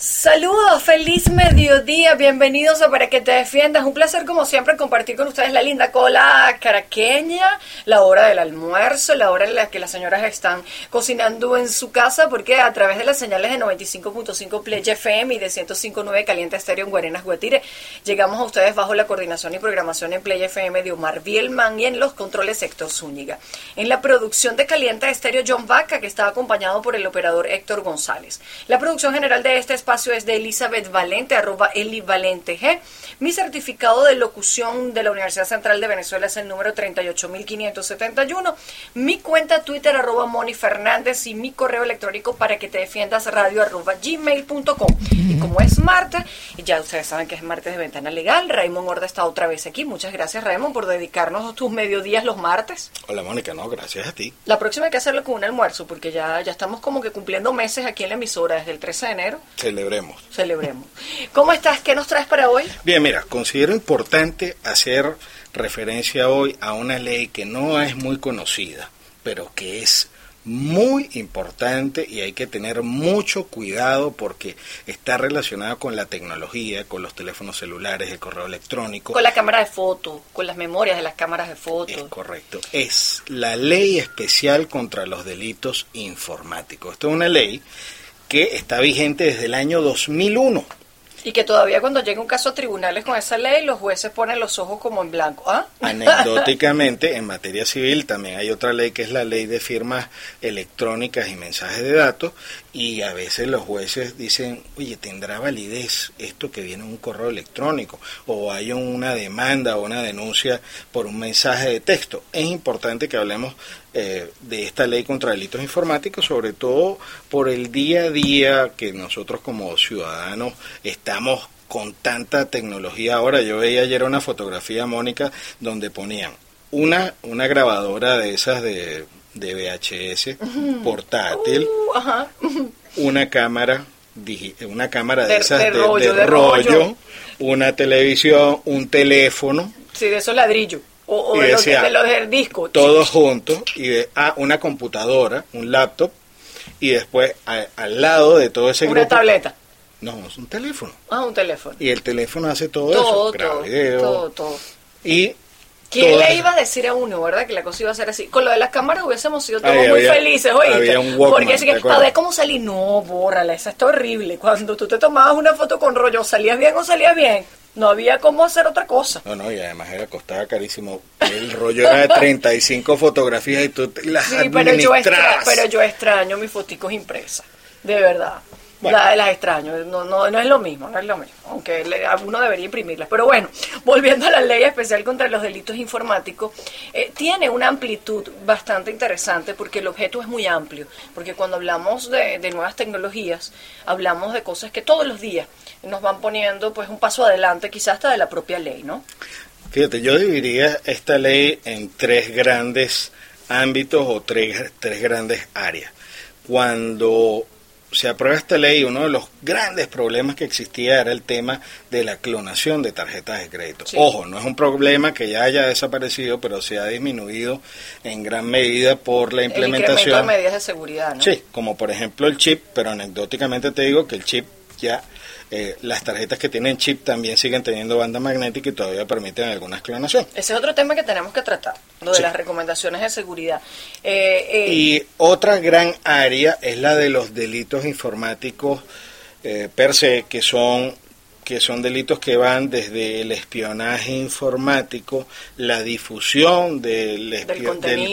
Saludos, feliz mediodía, bienvenidos a Para que te defiendas. Un placer como siempre compartir con ustedes la linda cola caraqueña, la hora del almuerzo, la hora en la que las señoras están cocinando en su casa, porque a través de las señales de 95.5 Play FM y de 105.9 Caliente Estéreo en Guarenas, Guatire, llegamos a ustedes bajo la coordinación y programación en Play FM de Omar Bielman y en los controles Héctor Zúñiga. En la producción de Caliente Estéreo John Vaca, que está acompañado por el operador Héctor González. La producción general de este espacio es de Elizabeth Valente, arroba Eli Valente G. Mi certificado de locución de la Universidad Central de Venezuela es el número 38571. Mi cuenta Twitter, arroba Moni Fernández y mi correo electrónico para que te defiendas radio arroba gmail.com. Y como es martes, y ya ustedes saben que es martes de ventana legal, Raymond Horda está otra vez aquí. Muchas gracias Raymond por dedicarnos tus mediodías los martes. Hola Mónica, no, gracias a ti. La próxima hay que hacerlo con un almuerzo porque ya, ya estamos como que cumpliendo meses aquí en la emisora desde el 13 de enero. Celebremos. Celebremos. ¿Cómo estás? ¿Qué nos traes para hoy? Bien, mira, considero importante hacer referencia hoy a una ley que no es muy conocida, pero que es muy importante y hay que tener mucho cuidado porque está relacionada con la tecnología, con los teléfonos celulares, el correo electrónico. Con la cámara de foto, con las memorias de las cámaras de foto. Es correcto. Es la ley especial contra los delitos informáticos. Esto es una ley que está vigente desde el año 2001. Y que todavía cuando llega un caso a tribunales con esa ley, los jueces ponen los ojos como en blanco. ¿Ah? Anecdóticamente, en materia civil también hay otra ley que es la ley de firmas electrónicas y mensajes de datos, y a veces los jueces dicen, oye, ¿tendrá validez esto que viene en un correo electrónico? O hay una demanda o una denuncia por un mensaje de texto. Es importante que hablemos eh, de esta ley contra delitos informáticos, sobre todo por el día a día que nosotros como ciudadanos estamos con tanta tecnología ahora. Yo veía ayer una fotografía, Mónica, donde ponían una, una grabadora de esas de, de VHS portátil, Uh, una cámara una cámara de, De- esas rollo, de rollo, rollo. una televisión, un teléfono, Sí, de esos ladrillos. O, o Y de, los, decía, de los del disco. todos juntos, y de, ah, una computadora, un laptop, y después a- al lado de todo ese Una grupo... tableta. No, es un teléfono. Ah, un teléfono. Y el teléfono hace todo, Todo, eso, graba todo, video, todo, todo. y ¿Quién todas- le iba a decir a uno, verdad, que la cosa iba a ser así? Con lo de las cámaras hubiésemos sido todos Ay, muy había- felices, ¿oíste? había un Walkman, Porque así que, a ver cómo salí. No, bórrala, esa está horrible. Cuando tú te tomabas una foto con rollo, ¿salías bien o salías bien? No había cómo hacer otra cosa. No, no, y además era costaba carísimo. El rollo era de 35 fotografías y tú las Sí, pero yo, extra, pero yo extraño mis foticos impresas, de verdad. Bueno. La- las extraño, no, no, no es lo mismo, no es lo mismo, aunque le- uno debería imprimirlas. Pero bueno, volviendo a la ley especial contra los delitos informáticos, eh, tiene una amplitud bastante interesante porque el objeto es muy amplio, porque cuando hablamos de, de nuevas tecnologías, hablamos de cosas que todos los días nos van poniendo pues un paso adelante, quizás hasta de la propia ley, ¿no? Fíjate, yo dividiría esta ley en tres grandes ámbitos o tres, tres grandes áreas. Cuando se aprueba esta ley, uno de los grandes problemas que existía era el tema de la clonación de tarjetas de crédito. Sí. Ojo, no es un problema que ya haya desaparecido, pero se ha disminuido en gran medida por la El incremento de implementación. medidas de seguridad, ¿no? Sí, como por ejemplo el chip, pero anecdóticamente te digo que el chip ya, eh, las tarjetas que tienen chip también siguen teniendo banda magnética y todavía permiten algunas clonaciones. Ese es otro tema que tenemos que tratar, lo de Sí. las recomendaciones de seguridad. Eh, eh, Y otra gran área es la de los delitos informáticos eh, per se, que son que son delitos que van desde el espionaje informático, la difusión del,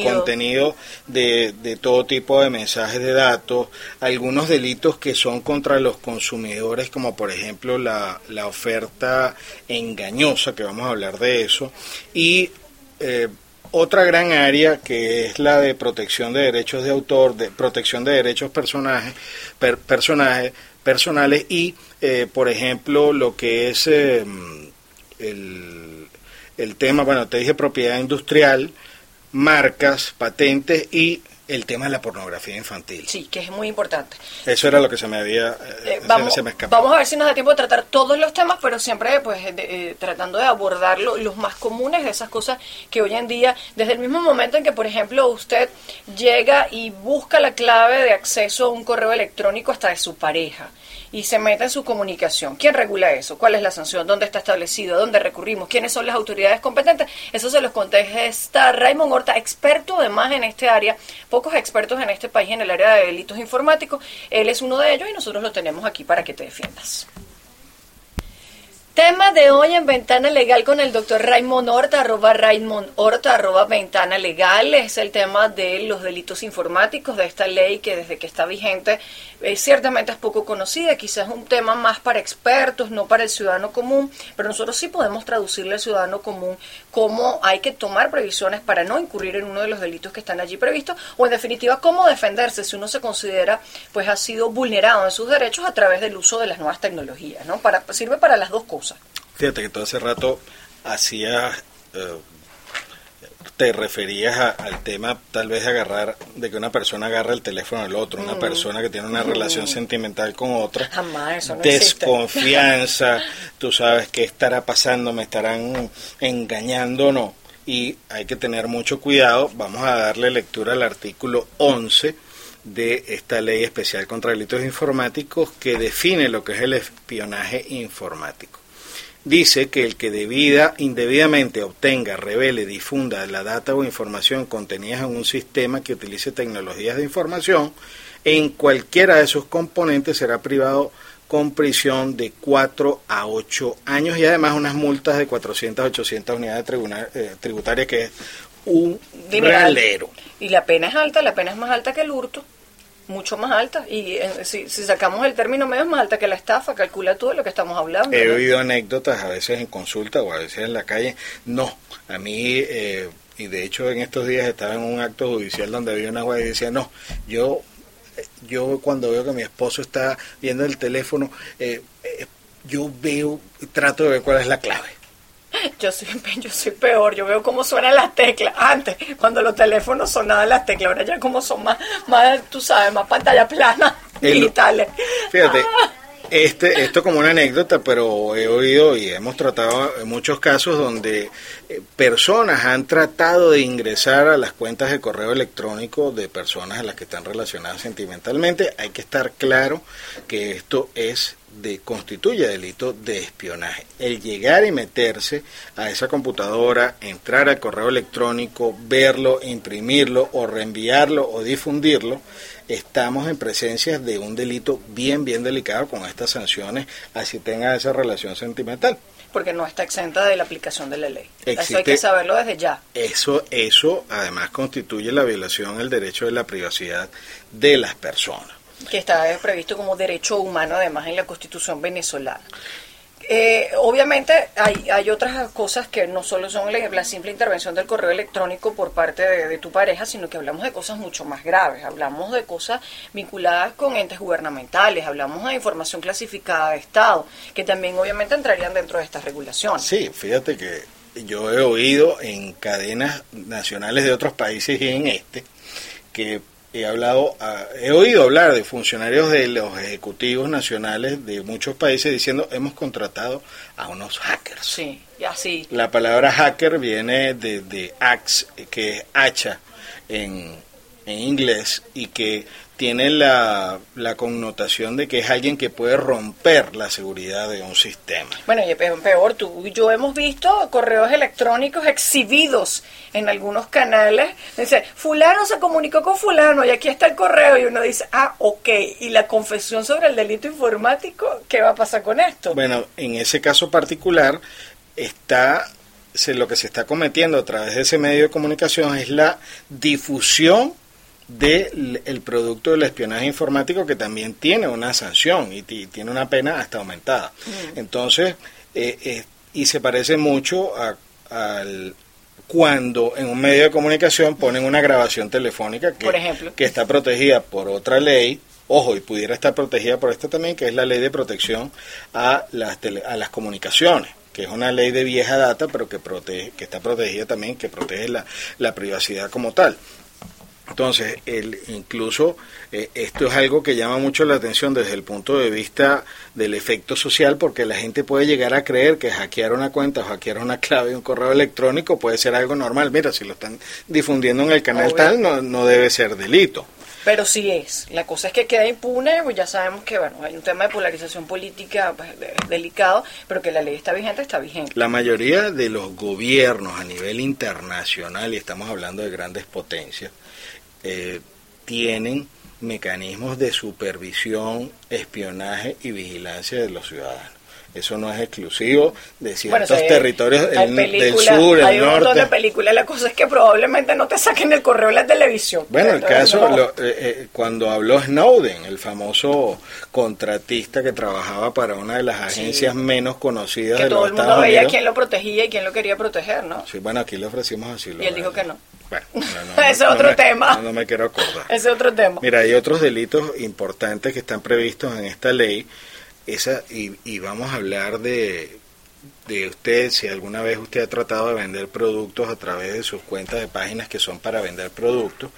contenido, de, de, todo tipo de mensajes de datos, algunos delitos que son contra los consumidores, como por ejemplo la, la oferta engañosa, que vamos a hablar de eso, y eh, otra gran área que es la de protección de derechos de autor, de protección de derechos personajes, personajes personales y, eh, por ejemplo, lo que es eh, el, el tema, bueno, te dije propiedad industrial, marcas, patentes y el tema de la pornografía infantil. Sí, que es muy importante. Eso era lo que se me había eh, vamos, se me vamos a ver si nos da tiempo de tratar todos los temas, pero siempre pues tratando de abordar los más comunes de esas cosas que hoy en día, desde el mismo momento en que, por ejemplo, usted llega y busca la clave de acceso a un correo electrónico hasta de su pareja y se mete en su comunicación. ¿Quién regula eso? ¿Cuál es la sanción? ¿Dónde está establecido? ¿Dónde recurrimos? ¿Quiénes son las autoridades competentes? Eso se los contesta Raymond Horta, experto además en este área, pocos expertos en este país en el área de delitos informáticos. Él es uno de ellos y nosotros lo tenemos aquí para que te defiendas. Tema de hoy en Ventana Legal con el doctor Raymond Horta, arroba Raymond Horta, arroba Ventana Legal. Es el tema de los delitos informáticos, de esta ley que desde que está vigente eh, ciertamente es poco conocida, quizás es un tema más para expertos, no para el ciudadano común, pero nosotros sí podemos traducirle al ciudadano común cómo hay que tomar previsiones para no incurrir en uno de los delitos que están allí previstos, o en definitiva cómo defenderse si uno se considera pues ha sido vulnerado en sus derechos a través del uso de las nuevas tecnologías, ¿no? Para, sirve para las dos cosas. Fíjate que todo hace rato hacía, eh, te referías al tema tal vez de agarrar, de que una persona agarra el teléfono del otro, una mm. persona que tiene una mm. relación sentimental con otra, desconfianza, tú sabes qué estará pasando, me estarán engañando o no. Y hay que tener mucho cuidado, vamos a darle lectura al artículo 11 de esta ley especial contra delitos informáticos que define lo que es el espionaje informático. Dice que el que debida, indebidamente obtenga, revele, difunda la data o información contenidas en un sistema que utilice tecnologías de información, en cualquiera de sus componentes será privado con prisión de 4 a 8 años y además unas multas de 400 a 800 unidades eh, tributarias, que es un realero. Y la pena es alta, la pena es más alta que el hurto mucho más alta. Y eh, si, sacamos el término medio, es más alta que la estafa. Calcula todo lo que estamos hablando. He oído anécdotas a veces en consulta o a veces en la calle. No, a mí, eh, y de hecho en estos días estaba en un acto judicial donde había una juez y decía, no, yo, yo cuando veo que mi esposo está viendo el teléfono, eh, yo veo, trato de ver cuál es la clave Yo soy, yo soy peor, yo veo cómo suenan las teclas. Antes, cuando los teléfonos sonaban las teclas, ahora ya como son más, más tú sabes, más pantalla plana, digitales. Fíjate, ah. este, esto como una anécdota, pero he oído y hemos tratado muchos casos donde eh, personas han tratado de ingresar a las cuentas de correo electrónico de personas a las que están relacionadas sentimentalmente. Hay que estar claro que esto es de, constituye delito de espionaje. El llegar y meterse a esa computadora, entrar al correo electrónico, verlo, imprimirlo o reenviarlo o difundirlo, estamos en presencia de un delito bien, bien delicado con estas sanciones, así tenga esa relación sentimental. Porque no está exenta de la aplicación de la ley. eso hay que saberlo desde ya. Eso, eso además constituye la violación del derecho de la privacidad de las personas que está previsto como derecho humano además en la constitución venezolana. Eh, obviamente hay, hay otras cosas que no solo son la, simple intervención del correo electrónico por parte de, tu pareja, sino que hablamos de cosas mucho más graves, hablamos de cosas vinculadas con entes gubernamentales, hablamos de información clasificada de Estado, que también obviamente entrarían dentro de estas regulaciones. Sí, fíjate que yo he oído en cadenas nacionales de otros países y en este que he hablado, he oído hablar de funcionarios de los ejecutivos nacionales de muchos países diciendo hemos contratado a unos hackers. Sí. La palabra hacker viene de, de axe, que es hacha en, en inglés, y que tiene la, la, connotación de que es alguien que puede romper la seguridad de un sistema. Bueno, y peor, tú y yo hemos visto correos electrónicos exhibidos en algunos canales. Dice, fulano se comunicó con fulano y aquí está el correo y uno dice, ah, ok, y la confesión sobre el delito informático, ¿qué va a pasar con esto? Bueno, en ese caso particular está se, lo que se está cometiendo a través de ese medio de comunicación es la difusión del producto del espionaje informático que también tiene una sanción y, tiene una pena hasta aumentada. Mm. Entonces, eh, eh, y se parece mucho a, al cuando en un medio de comunicación ponen una grabación telefónica que, que está protegida por otra ley, ojo, y pudiera estar protegida por esta también, que es la ley de protección a las, a las comunicaciones que es una ley de vieja data, pero que protege, que está protegida también, que protege la, la privacidad como tal. Entonces, el, incluso eh, esto es algo que llama mucho la atención desde el punto de vista del efecto social, porque la gente puede llegar a creer que hackear una cuenta o hackear una clave de un correo electrónico puede ser algo normal. Mira, si lo están difundiendo en el canal tal, no, no debe ser delito. Pero sí es. La cosa es que queda impune, pues ya sabemos que bueno, hay un tema de polarización política pues, delicado, pero que la ley está vigente, está vigente. La mayoría de los gobiernos a nivel internacional, y estamos hablando de grandes potencias, eh, tienen mecanismos de supervisión, espionaje y vigilancia de los ciudadanos. Eso no es exclusivo de ciertos territorios del, sur, hay un montón de películas. La cosa es que probablemente no te saquen el correo en la televisión. Bueno, el caso, eh, eh, cuando habló Snowden, el famoso contratista que trabajaba para una de las agencias menos conocidas de los Estados Unidos. todo el mundo veía quién lo protegía y quién lo quería proteger, ¿no? Sí, bueno, aquí le ofrecimos así. Y él dijo que no. Bueno, Ese es otro tema. No, me quiero acordar. Ese es otro tema. Mira, hay otros delitos importantes que están previstos en esta ley esa y, vamos a hablar de, de usted, si alguna vez usted ha tratado de vender productos a través de sus cuentas de páginas que son para vender productos,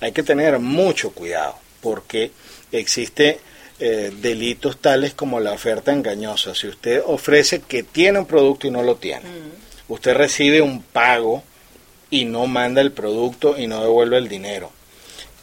hay que tener mucho cuidado porque existe eh, delitos tales como la oferta engañosa. Si usted ofrece que tiene un producto y no lo tiene, mm. usted recibe un pago y no manda el producto y no devuelve el dinero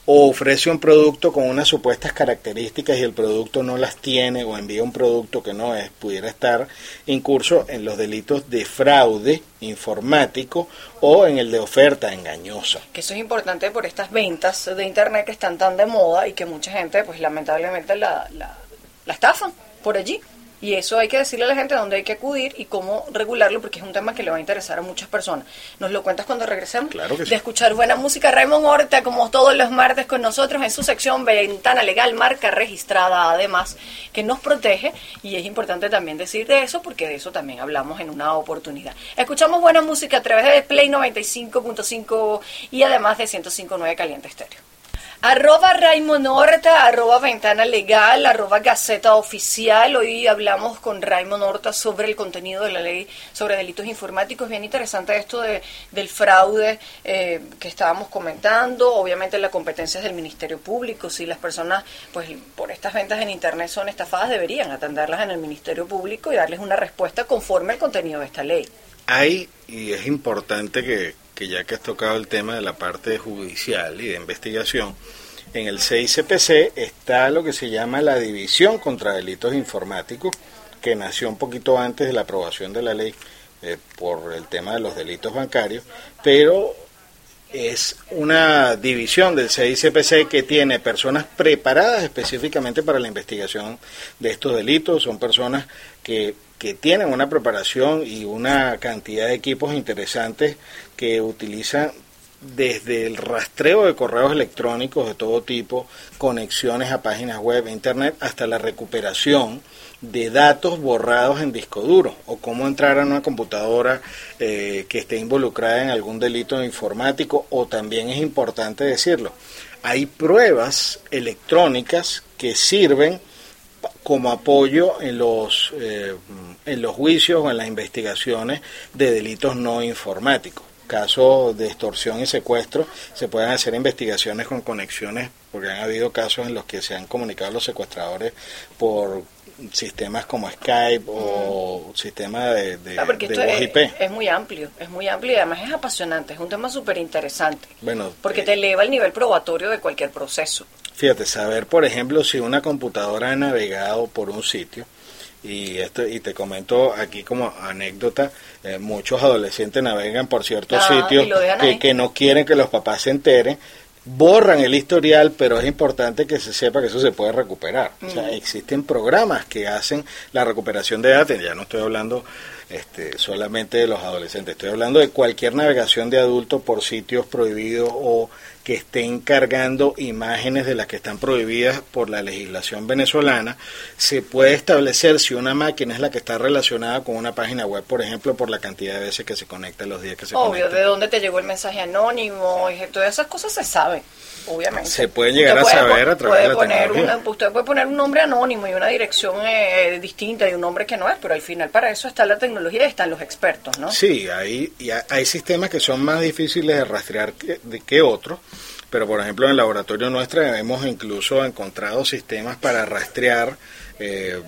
o ofrece un producto con unas supuestas características y el producto no las tiene o envía un producto que no es, pudiera estar incurso en los delitos de fraude informático o en el de oferta engañosa. Que eso es importante por estas ventas de internet que están tan de moda y que mucha gente pues lamentablemente la, la, la estafan por allí. Y eso hay que decirle a la gente dónde hay que acudir y cómo regularlo, porque es un tema que le va a interesar a muchas personas. ¿Nos lo cuentas cuando regresemos? Claro que sí. De escuchar buena música. Raymond Horta, como todos los martes con nosotros en su sección Ventana Legal, marca registrada además, que nos protege. Y es importante también decir de eso, porque de eso también hablamos en una oportunidad. Escuchamos buena música a través de Play 95.5 y además de 105.9 Caliente Estéreo. Arroba Raymond Horta, arroba Ventana Legal, arroba Gaceta Oficial. Hoy hablamos con Raymond Horta sobre el contenido de la ley sobre delitos informáticos. Bien interesante esto de, del fraude eh, que estábamos comentando. Obviamente la competencia es del Ministerio Público. Si las personas, pues por estas ventas en Internet son estafadas, deberían atenderlas en el Ministerio Público y darles una respuesta conforme al contenido de esta ley. Hay, y es importante que, que ya que has tocado el tema de la parte judicial y de investigación, en el CICPC está lo que se llama la División contra Delitos Informáticos, que nació un poquito antes de la aprobación de la ley eh, por el tema de los delitos bancarios, pero es una división del CICPC que tiene personas preparadas específicamente para la investigación de estos delitos, son personas que que tienen una preparación y una cantidad de equipos interesantes que utilizan desde el rastreo de correos electrónicos de todo tipo, conexiones a páginas web, internet, hasta la recuperación de datos borrados en disco duro o cómo entrar a una computadora eh, que esté involucrada en algún delito informático o también es importante decirlo, hay pruebas electrónicas que sirven como apoyo en los, eh, en los juicios o en las investigaciones de delitos no informáticos. Casos de extorsión y secuestro, se pueden hacer investigaciones con conexiones, porque han habido casos en los que se han comunicado los secuestradores por sistemas como Skype o sistemas de, de, ah, voz es, IP. Es muy amplio, es muy amplio y además es apasionante, es un tema súper interesante. Bueno, porque eh, te eleva el nivel probatorio de cualquier proceso. Fíjate, saber, por ejemplo, si una computadora ha navegado por un sitio, y esto y te comento aquí como anécdota, eh, muchos adolescentes navegan por ciertos Ah, sitios que, no quieren que los papás se enteren, borran el historial, pero es importante que se sepa que eso se puede recuperar. O sea, existen programas que hacen la recuperación de datos, ya no estoy hablando este, solamente de los adolescentes, estoy hablando de cualquier navegación de adultos por sitios prohibidos o que estén cargando imágenes de las que están prohibidas por la legislación venezolana, se puede establecer si una máquina es la que está relacionada con una página web, por ejemplo, por la cantidad de veces que se conecta, los días que se Obvio, conecta. de dónde te llegó el mensaje anónimo, y todas esas cosas se saben, obviamente. Se pueden llegar Usted a puede saber a través puede de la poner una- Usted puede poner un nombre anónimo y una dirección eh, distinta y un nombre que no es, pero al final para eso está la tecnología y están los expertos, ¿no? Sí, hay, y ha- hay sistemas que son más difíciles de rastrear que, de- que otros, pero por ejemplo en el laboratorio nuestro hemos incluso encontrado sistemas para rastrear eh,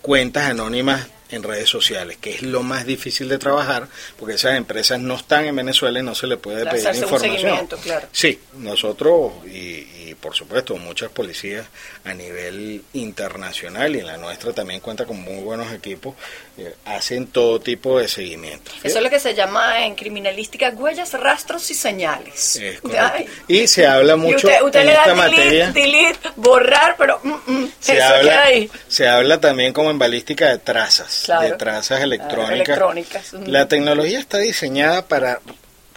cuentas anónimas en redes sociales, que es lo más difícil de trabajar, porque esas empresas no están en Venezuela y no se les puede pedir Hacerse información. claro. Sí, nosotros y, y, por supuesto muchas policías a nivel internacional y la nuestra también cuenta con muy buenos equipos, eh, hacen todo tipo de seguimiento. Eso es lo que se llama en criminalística huellas, rastros y señales. Es. Y se habla mucho usted, usted en le da esta delete, materia. delete, borrar, pero mm, mm, Se eso habla, ahí. se habla también como en balística de trazas, Claro. de trazas electrónicas. electrónicas. La tecnología está diseñada para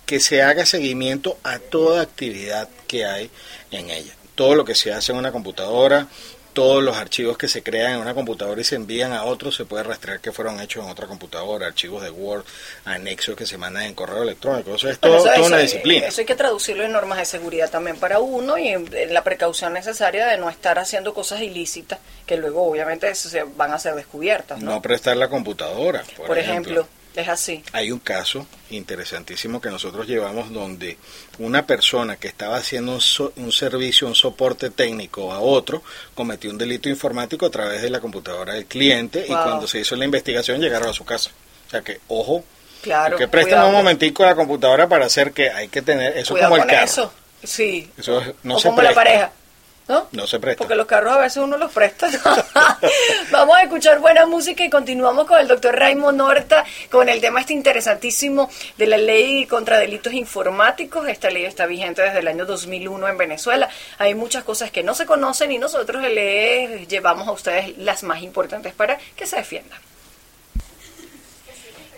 que se haga seguimiento a toda actividad que hay en ella. Todo lo que se hace en una computadora, todos los archivos que se crean en una computadora y se envían a otros, se puede rastrear que fueron hechos en otra computadora, archivos de Word, anexos que se mandan en correo electrónico. Eso es todo- eso- toda una disciplina. Eso hay que traducirlo en normas de seguridad también para uno y en, en la precaución necesaria de no estar haciendo cosas ilícitas que luego obviamente se van a ser descubiertas, ¿no? no prestar la computadora, por, Por ejemplo, es así. Hay un caso interesantísimo que nosotros llevamos donde una persona que estaba haciendo un, so- un servicio, un soporte técnico a otro, cometió un delito informático a través de la computadora del cliente y cuando se hizo la investigación llegaron a su casa. O sea que, ojo, Claro. que presten un momentico a la computadora para hacer que hay que tener, eso cuidado como el carro. eso. Sí. Eso es- no o se como la pareja. ¿No? No se presta. Porque los carros a veces uno los presta. Vamos a escuchar buena música y continuamos con el doctor Raymond Horta con el tema este interesantísimo de la ley contra delitos informáticos. Esta ley está vigente desde el año 2001 en Venezuela. Hay muchas cosas que no se conocen y nosotros les llevamos a ustedes las más importantes para que se defiendan.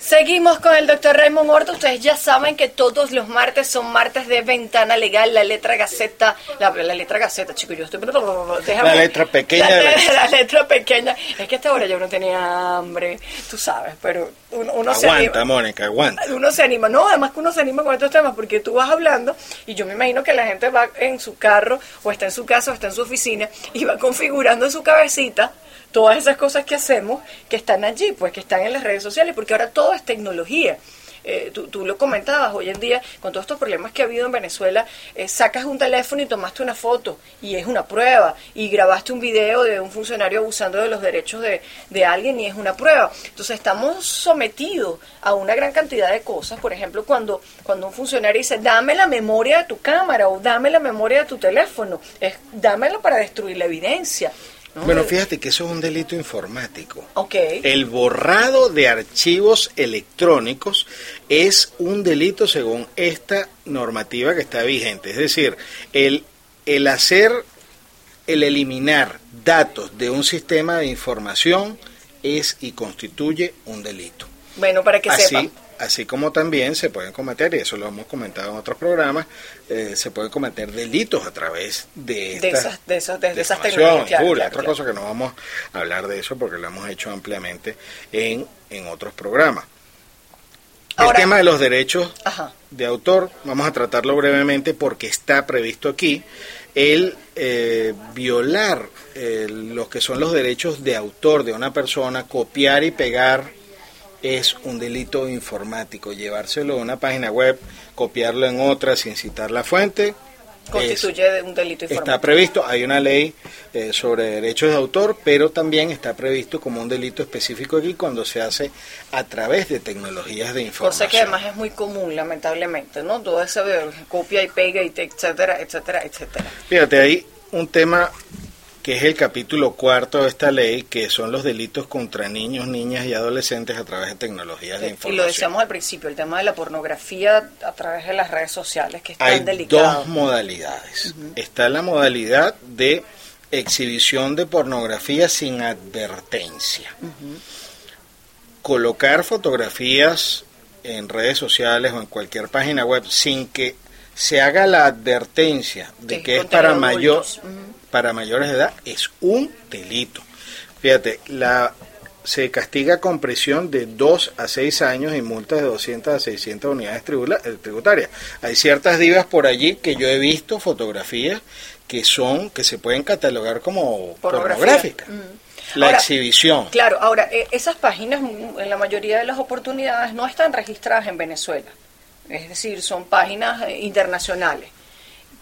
Seguimos con el doctor Raymond Horta. Ustedes ya saben que todos los martes son martes de ventana legal, la letra gaceta, la, la letra gaceta, chicos, yo estoy... déjame- La letra pequeña La, de la- la letra pequeña. Es que a esta hora yo no tenía hambre, tú sabes, pero uno, uno se Aguanta, anima. Mónica, aguanta. Uno se anima, no, además que uno se anima con estos temas porque tú vas hablando y yo me imagino que la gente va en su carro o está en su casa o está en su oficina y va configurando en su cabecita todas esas cosas que hacemos que están allí, pues que están en las redes sociales, porque ahora todo es tecnología. Eh, tú, lo comentabas hoy en día, con todos estos problemas que ha habido en Venezuela, eh, sacas un teléfono y tomaste una foto y es una prueba, y grabaste un video de un funcionario abusando de los derechos de, de alguien y es una prueba. Entonces estamos sometidos a una gran cantidad de cosas, por ejemplo, cuando, cuando un funcionario dice, dame la memoria de tu cámara o dame la memoria de tu teléfono, es dámela para destruir la evidencia. ¿No? Bueno, fíjate que eso es un delito informático. Ok. El borrado de archivos electrónicos es un delito según esta normativa que está vigente. Es decir, el, el hacer, el eliminar datos de un sistema de información es y constituye un delito. Bueno, para que Así, sepan. Así como también se pueden cometer, y eso lo hemos comentado en otros programas, eh, se pueden cometer delitos a través de, De estas- esas- de esas- de- de esas difamación, tecnologías, claro, injuria. claro, Otra claro. cosa que no vamos a hablar de eso porque lo hemos hecho ampliamente en, en otros programas. Ahora- el tema de los derechos Ajá. de autor, vamos a tratarlo brevemente porque está previsto aquí, el eh, violar eh, los que son los derechos de autor de una persona, copiar y pegar es un delito informático, llevárselo a una página web, copiarlo en otra sin citar la fuente, constituye un delito informativo. Está previsto, hay una ley eh, sobre derechos de autor, pero también está previsto como un delito específico aquí cuando se hace a través de tecnologías de información. Cosa que además es muy común, lamentablemente, ¿no? Todo ese copia y pega, y etcétera, etcétera, etcétera. Fíjate, hay un tema que es el capítulo cuarto de esta ley, que son los delitos contra niños, niñas y adolescentes a través de tecnologías de información. Y lo decíamos al principio, el tema de la pornografía a través de las redes sociales, que es Hay delicado. dos modalidades. Está la modalidad de exhibición de pornografía sin advertencia. Colocar fotografías en redes sociales o en cualquier página web sin que se haga la advertencia de que es para mayor para mayores de edad es un delito. Fíjate, la se castiga con prisión de 2 a 6 años y multas de 200 a 600 unidades eh, tributarias. Hay ciertas divas por allí que yo he visto fotografías que son que se pueden catalogar como pornográficas. Mm. La exhibición. Claro, ahora, eh, esas páginas en la mayoría de las oportunidades no están registradas en Venezuela. Es decir, son páginas eh, internacionales.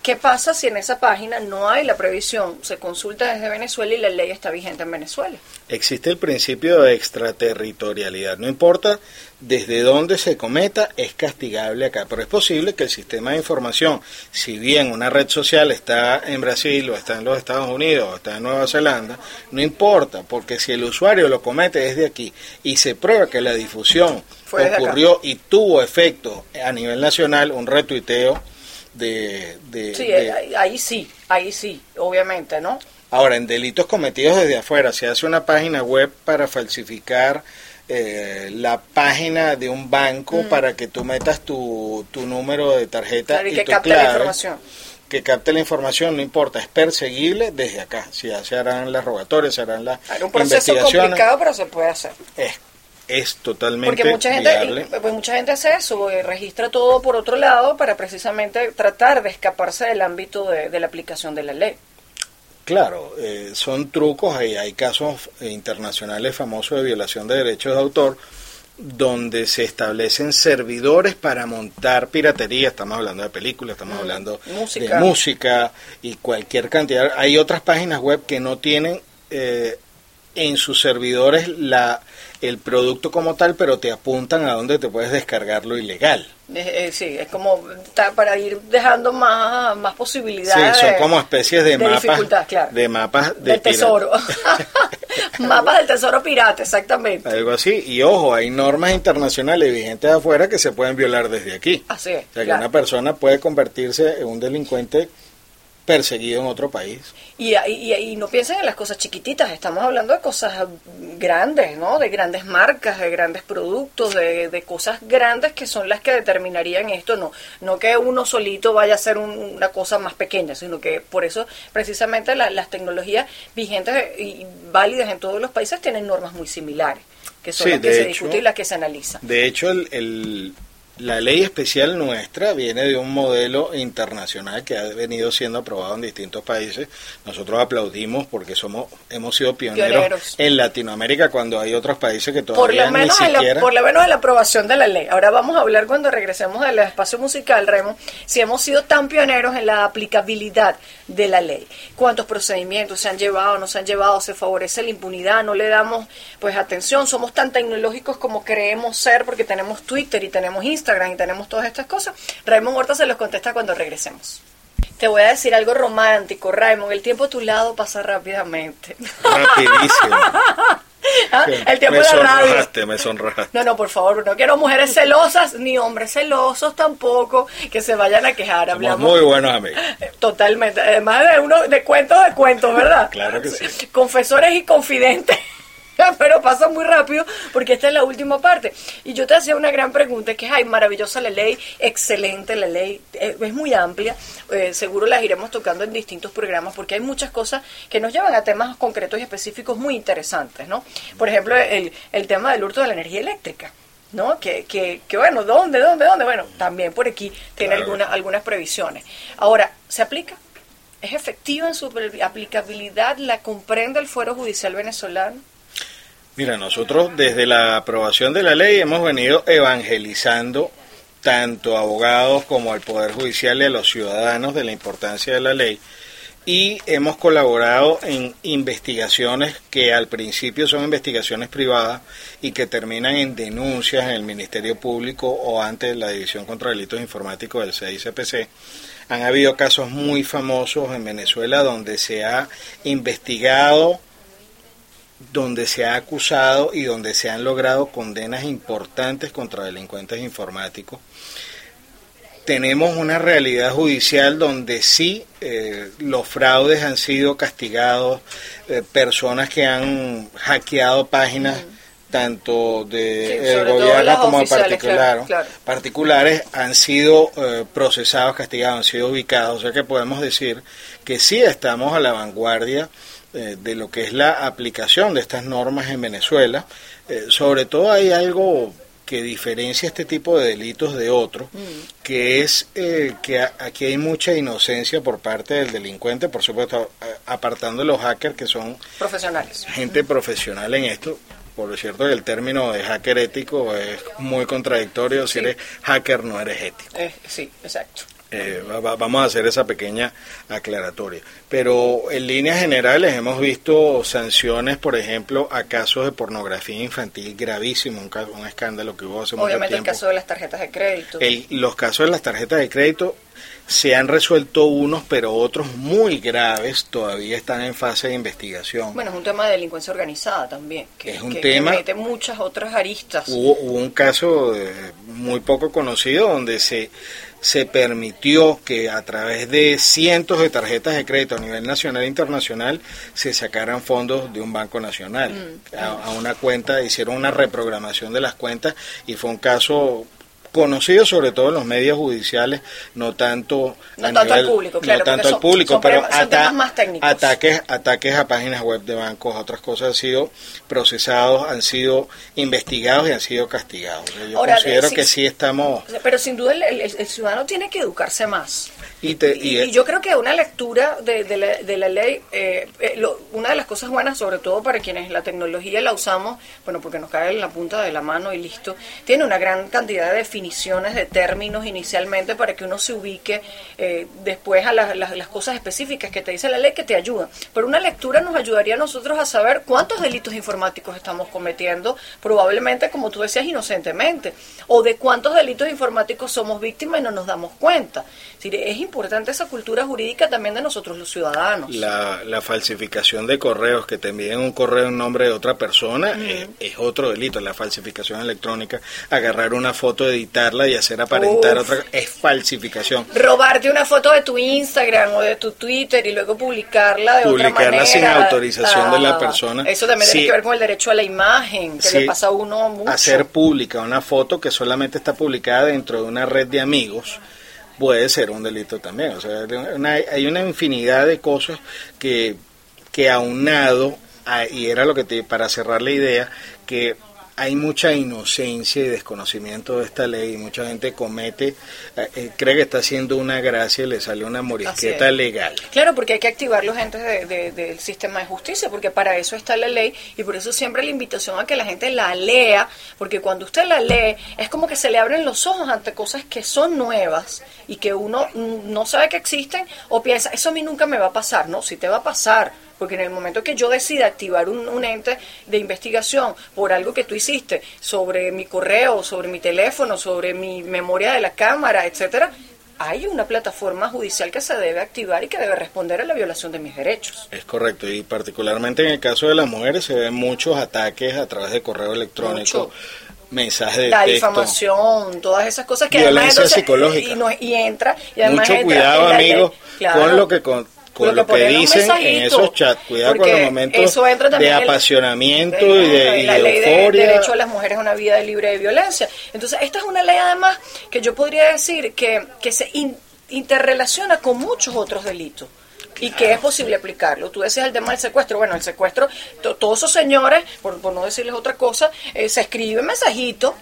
¿Qué pasa si en esa página no hay la previsión? Se consulta desde Venezuela y la ley está vigente en Venezuela. Existe el principio de extraterritorialidad. No importa desde dónde se cometa, es castigable acá. Pero es posible que el sistema de información, si bien una red social está en Brasil o está en los Estados Unidos o está en Nueva Zelanda, no importa, porque si el usuario lo comete desde aquí y se prueba que la difusión ocurrió y tuvo efecto a nivel nacional, un retuiteo, de, sí, ahí sí, ahí sí, obviamente, ¿no? Ahora, en delitos cometidos desde afuera, se hace una página web para falsificar eh, la página de un banco para que tú metas tu, tu número de tarjeta y, que capte la información. Que capte la información, no importa, es perseguible desde acá. Si ya se harán las rogatorias, se harán las un proceso complicado, pero se puede hacer. Es es totalmente porque mucha gente pues mucha gente hace eso eh, registra todo por otro lado para precisamente tratar de escaparse del ámbito de, la aplicación de la ley. Claro eh, son trucos hay, hay casos internacionales famosos de violación de derechos de autor donde se establecen servidores para montar piratería, estamos hablando de películas, estamos mm, hablando de música y cualquier cantidad. Hay otras páginas web que no tienen eh, en sus servidores la el producto como tal, pero te apuntan a dónde te puedes descargarlo ilegal. Eh, sí, es como para ir dejando más, más posibilidades. Sí, son como especies de, mapas. De mapas del tesoro. mapas del tesoro pirata, exactamente. Algo así. Y ojo, hay normas internacionales vigentes afuera que se pueden violar desde aquí. Así es. O sea, que una persona puede convertirse en un delincuente perseguido en otro país. Y, y, no piensen en las cosas chiquititas, estamos hablando de cosas grandes, ¿no? De grandes marcas, de grandes productos, de, de cosas grandes que son las que determinarían esto, no, no que uno solito vaya a ser una cosa más pequeña, sino que por eso precisamente las tecnologías vigentes y válidas en todos los países tienen normas muy similares, que son las que se discuten y las que se analizan. De hecho, el la ley especial nuestra viene de un modelo internacional que ha venido siendo aprobado en distintos países. Nosotros aplaudimos porque somos hemos sido pioneros, en Latinoamérica cuando hay otros países que todavía por lo menos ni siquiera... por lo menos en la aprobación de la ley. Ahora vamos a hablar cuando regresemos del espacio musical, Remo, si hemos sido tan pioneros en la aplicabilidad de la ley. ¿Cuántos procedimientos se han llevado, no se han llevado? ¿Se favorece la impunidad? ¿No le damos pues atención? ¿Somos tan tecnológicos como creemos ser porque tenemos Twitter y tenemos Instagram? Instagram y tenemos todas estas cosas. Raymond Horta se los contesta cuando regresemos. Te voy a decir algo romántico, Raymond. El tiempo a tu lado pasa rápidamente. Rapidísimo. ¿Ah? El tiempo me sonrojaste, me sonrojaste. No, no, por favor, no quiero mujeres celosas ni hombres celosos tampoco que se vayan a quejar. Hablamos muy buenos amigos. Totalmente. Además de uno de cuentos de cuentos, ¿verdad? Claro que sí. Confesores y confidentes. pero pasa muy rápido porque esta es la última parte. Y yo te hacía una gran pregunta, que es, ay, maravillosa la ley, excelente la ley, eh, es muy amplia, eh, seguro las iremos tocando en distintos programas porque hay muchas cosas que nos llevan a temas concretos y específicos muy interesantes, ¿no? Por ejemplo, el, el tema del hurto de la energía eléctrica. ¿no? Que, que, que, bueno, ¿dónde, dónde, dónde? Bueno, también por aquí tiene algunas, algunas previsiones. Ahora, ¿se aplica? ¿Es efectiva en su aplicabilidad? ¿La comprende el Fuero Judicial venezolano? Mira, nosotros desde la aprobación de la ley hemos venido evangelizando tanto a abogados como al Poder Judicial y a los ciudadanos de la importancia de la ley y hemos colaborado en investigaciones que al principio son investigaciones privadas y que terminan en denuncias en el Ministerio Público o ante la División contra Delitos Informáticos del CICPC. Han habido casos muy famosos en Venezuela donde se ha investigado, donde se ha acusado y donde se han logrado condenas importantes contra delincuentes informáticos. Tenemos una realidad judicial donde sí eh, los fraudes han sido castigados, eh, personas que han hackeado páginas tanto de gobierno como de particular, particulares han sido eh, procesados, castigados, han sido ubicados, o sea que podemos decir que sí estamos a la vanguardia de lo que es la aplicación de estas normas en Venezuela. sobre todo hay algo que diferencia este tipo de delitos de otros, mm. que es eh, que aquí hay mucha inocencia por parte del delincuente, por supuesto, apartando los hackers que son profesionales. Gente profesional en esto. Por cierto, el término de hacker ético es muy contradictorio. Si eres hacker, no eres ético. Eh, sí, exacto. Eh, vamos a hacer esa pequeña aclaratoria. Pero en líneas generales hemos visto sanciones, por ejemplo, a casos de pornografía infantil gravísimo, un, un escándalo que hubo hace mucho tiempo. el caso de las tarjetas de crédito. los casos de las tarjetas de crédito se han resuelto unos, pero otros muy graves todavía están en fase de investigación. Bueno, es un tema de delincuencia organizada también, que, es un tema, mete muchas otras aristas. Hubo, un caso muy poco conocido donde se se permitió que a través de cientos de tarjetas de crédito a nivel nacional e internacional se sacaran fondos de un banco nacional mm. a, una cuenta, hicieron una reprogramación de las cuentas y fue un caso conocido sobre todo en los medios judiciales, no tanto, no tanto al público, claro, no tanto al público, pero ataques, ataques a páginas web de bancos, otras cosas han sido procesados, han sido investigados y han sido castigados. Yo considero que sí estamos... Pero sin duda el, ciudadano tiene que educarse más. Y, y, yo creo que una lectura de, de, la, de la, ley, eh, eh, una de las cosas buenas, sobre todo para quienes la tecnología la usamos, bueno, porque nos cae en la punta de la mano y listo, tiene una gran cantidad de definiciones de términos inicialmente para que uno se ubique eh, después a las, las, cosas específicas que te dice la ley que te ayudan. Pero una lectura nos ayudaría a nosotros a saber cuántos delitos informáticos estamos cometiendo, probablemente, como tú decías, inocentemente, o de cuántos delitos informáticos somos víctimas y no nos damos cuenta. Es, importante esa cultura jurídica también de nosotros los ciudadanos. La, la falsificación de correos, que te envíen un correo en nombre de otra persona, es, es, otro delito. La falsificación electrónica, agarrar una foto editada y hacer aparentar otra es falsificación. Robarte una foto de tu Instagram o de tu Twitter y luego publicarla de otra manera. sin autorización de la ah, persona. Eso también tiene que ver con el derecho a la imagen, que le pasa a uno mucho. Hacer pública una foto que solamente está publicada dentro de una red de amigos puede ser un delito también. O sea, hay una infinidad de cosas que, que aunado, y era lo que te, para cerrar la idea, que hay mucha inocencia y desconocimiento de esta ley y mucha gente comete, eh, eh, cree que está haciendo una gracia y le sale una morisqueta legal. Claro, porque hay que activar los entes del sistema de justicia, porque para eso está la ley y por eso siempre la invitación a que la gente la lea, porque cuando usted la lee es como que se le abren los ojos ante cosas que son nuevas y que uno no sabe que existen o piensa, eso a mí nunca me va a pasar, no, si te va a pasar porque en el momento que yo decida activar un, ente de investigación por algo que tú hiciste sobre mi correo, sobre mi teléfono, sobre mi memoria de la cámara, etcétera, hay una plataforma judicial que se debe activar y que debe responder a la violación de mis derechos. Es correcto, y particularmente en el caso de las mujeres se ven muchos ataques a través de correo electrónico. mensajes de la difamación, todas esas cosas que violencia psicológica y, entra y además mucho cuidado amigos con lo que con, con lo, que dicen en esos chats. Cuidado con los momentos de apasionamiento y de, la ley De derecho a las mujeres a una vida libre de violencia. Entonces, esta es una ley además que yo podría decir que, que se interrelaciona con muchos otros delitos y que es posible aplicarlo. Tú decías el tema del secuestro. Bueno, el secuestro, todos esos señores, por, no decirles otra cosa, eh, se escriben mensajitos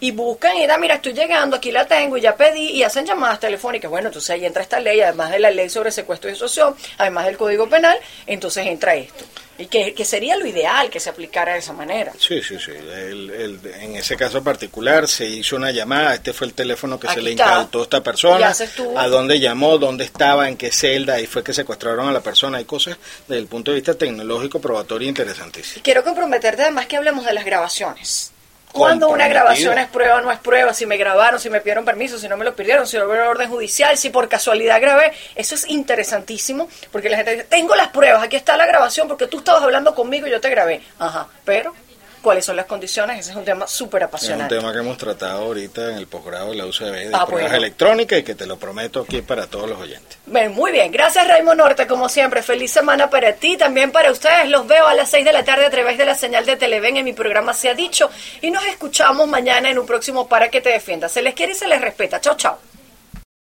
y buscan y da, mira, estoy llegando, aquí la tengo y ya pedí y hacen llamadas telefónicas. Bueno, entonces ahí entra esta ley, además de la ley sobre secuestro y extorsión, además del Código Penal, entonces entra esto. Y que, que sería lo ideal que se aplicara de esa manera. Sí, sí, sí. El- el- en ese caso particular se hizo una llamada, este fue el teléfono que se le está. incautó a esta persona, a dónde llamó, dónde estaba, en qué celda, ahí fue que secuestraron a la persona. Hay cosas desde el punto de vista tecnológico probatorio interesantísimas. Quiero comprometerte además que hablemos de las grabaciones. Cuando una grabación es prueba o no es prueba, si me grabaron, si me pidieron permiso, si no me lo pidieron, si no hubo orden judicial, si por casualidad grabé, eso es interesantísimo, porque la gente dice, tengo las pruebas, aquí está la grabación, porque tú estabas hablando conmigo y yo te grabé. Ajá, pero, ¿cuáles son las condiciones? Ese es un tema súper Es un apasionante. tema que hemos tratado ahorita en el posgrado de la UCB de Ah, pruebas bueno. electrónicas y que te lo prometo aquí para todos los oyentes. Bien, muy bien, gracias Raymond Norte, como siempre, feliz semana para ti, también para ustedes, los veo a las 6 de la tarde a través de la señal de Televen en mi programa Se ha dicho y nos escuchamos mañana en un próximo Para que te defiendas. Se les quiere y se les respeta. Chao, chao.